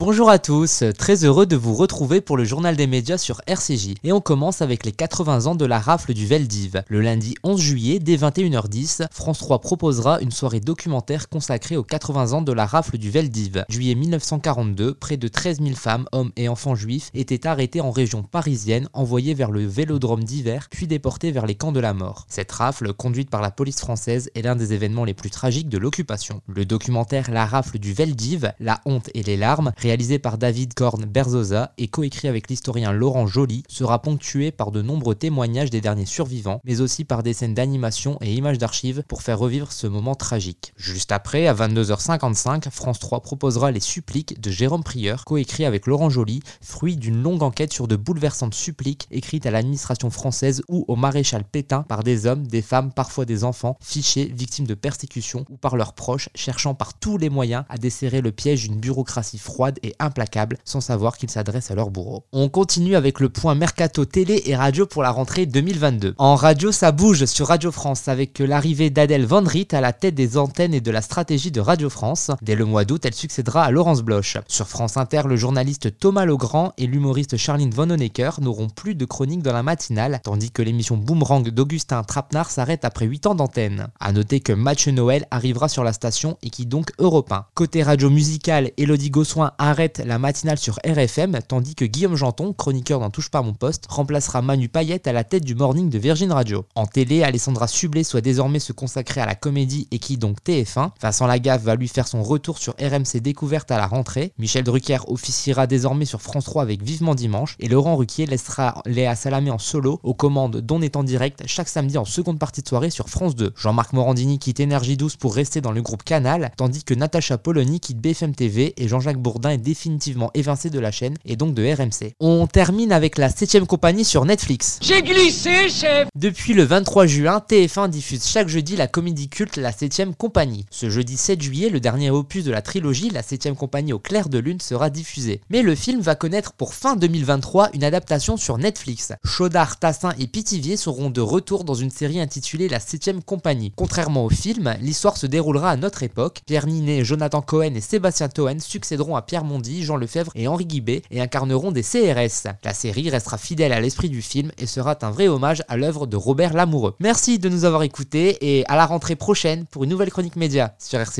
Bonjour à tous, très heureux de vous retrouver pour le journal des médias sur RCJ. Et on commence avec les 80 ans de la rafle du Veldiv. Le lundi 11 juillet, dès 21h10, France 3 proposera une soirée documentaire consacrée aux 80 ans de la rafle du Veldiv. Juillet 1942, près de 13 000 femmes, hommes et enfants juifs étaient arrêtés en région parisienne, envoyés vers le vélodrome d'hiver, puis déportés vers les camps de la mort. Cette rafle, conduite par la police française, est l'un des événements les plus tragiques de l'occupation. Le documentaire La rafle du Veldiv, la honte et les larmes, réalisé par David Korn Berzosa et coécrit avec l'historien Laurent Joly, sera ponctué par de nombreux témoignages des derniers survivants, mais aussi par des scènes d'animation et images d'archives pour faire revivre ce moment tragique. Juste après, à 22h55, France 3 proposera Les Suppliques de Jérôme Prieur, coécrit avec Laurent Joly, fruit d'une longue enquête sur de bouleversantes suppliques écrites à l'administration française ou au maréchal Pétain par des hommes, des femmes, parfois des enfants, fichés, victimes de persécutions ou par leurs proches, cherchant par tous les moyens à desserrer le piège d'une bureaucratie froide et implacable sans savoir qu'ils s'adressent à leur bourreau. On continue avec le point mercato télé et radio pour la rentrée 2022. En radio, ça bouge sur Radio France avec l'arrivée d'Adèle Van Riet à la tête des antennes et de la stratégie de Radio France. Dès le mois d'août, elle succédera à Laurence Bloch. Sur France Inter, le journaliste Thomas Legrand et l'humoriste Charline Von Honecker n'auront plus de chronique dans la matinale, tandis que l'émission Boomerang d'Augustin Trapenard s'arrête après 8 ans d'antenne. A noter que Match Noël arrivera sur la station et qui donc Europe 1. Côté radio musicale, Elodie Gossoin arrête la matinale sur RFM, tandis que Guillaume Janton, chroniqueur d'Un touche pas mon poste, remplacera Manu Payette à la tête du morning de Virgin Radio. En télé, Alessandra Sublet soit désormais se consacrer à la comédie et qui donc TF1. Vincent Lagaffe va lui faire son retour sur RMC Découverte à la rentrée. Michel Drucker officiera désormais sur France 3 avec Vivement Dimanche. Et Laurent Ruquier laissera Léa Salamé en solo aux commandes d'On est en direct chaque samedi en seconde partie de soirée sur France 2. Jean-Marc Morandini quitte Énergie 12 pour rester dans le groupe Canal, tandis que Natacha Polony quitte BFM TV et Jean-Jacques Bourdin est définitivement évincé de la chaîne et donc de RMC. On termine avec la 7ème compagnie sur Netflix. J'ai glissé, chef Depuis le 23 juin, TF1 diffuse chaque jeudi la comédie culte La 7ème compagnie. Ce jeudi 7 juillet, le dernier opus de la trilogie, La 7ème compagnie au clair de lune, sera diffusé. Mais le film va connaître pour fin 2023 une adaptation sur Netflix. Chaudard, Tassin et Pitivier seront de retour dans une série intitulée La 7ème compagnie. Contrairement au film, l'histoire se déroulera à notre époque. Pierre Ninet, Jonathan Cohen et Sébastien Toen succéderont à Pierre Jean Lefebvre et Henri Guibet et incarneront des CRS. La série restera fidèle à l'esprit du film et sera un vrai hommage à l'œuvre de Robert Lamoureux. Merci de nous avoir écoutés et à la rentrée prochaine pour une nouvelle chronique média sur RC.